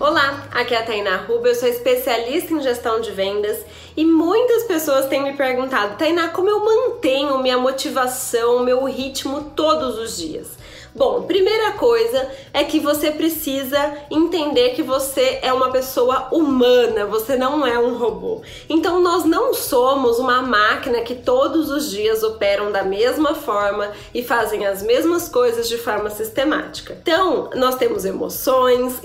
Olá, aqui é a Tainá Ruba, eu sou especialista em gestão de vendas e muitas pessoas têm me perguntado, Tainá, como eu mantenho minha motivação, meu ritmo todos os dias? Bom, primeira coisa é que você precisa entender que você é uma pessoa humana, você não é um robô. Então nós não somos uma máquina que todos os dias operam da mesma forma e fazem as mesmas coisas de forma sistemática. Então, nós temos emoções,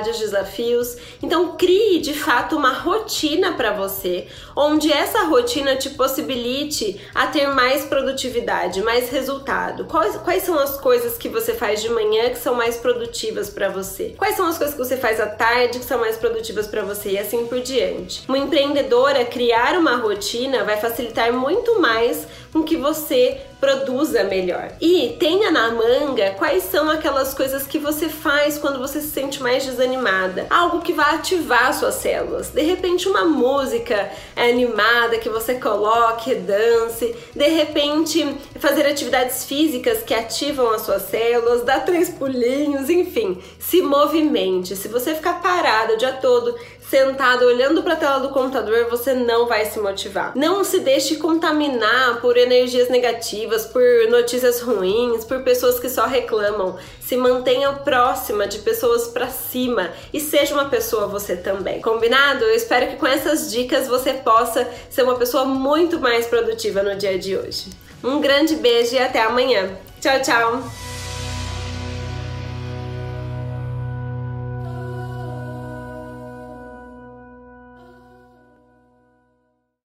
instabilidades, desafios. Então, crie de fato uma rotina para você, onde essa rotina te possibilite a ter mais produtividade, mais resultado. Quais, quais são as coisas que você faz de manhã que são mais produtivas para você? Quais são as coisas que você faz à tarde que são mais produtivas para você? E assim por diante. Uma empreendedora criar uma rotina vai facilitar muito mais com que você produza melhor. E tenha na manga quais são aquelas coisas que você faz quando você se sente mais desanimada. Algo que vai ativar suas células. De repente, uma música animada que você coloque, dance. De repente, fazer atividades físicas que ativam as suas células, dar três pulinhos, enfim, se movimente. Se você ficar parado o dia todo sentado olhando para a tela do computador, você não vai se motivar. Não se deixe contaminar por energias negativas, por notícias ruins, por pessoas que só reclamam. Se mantenha próxima de pessoas para cima e seja uma pessoa você também. Combinado? Eu espero que com essas dicas você possa ser uma pessoa muito mais produtiva no dia de hoje. Um grande beijo e até amanhã. Tchau, tchau!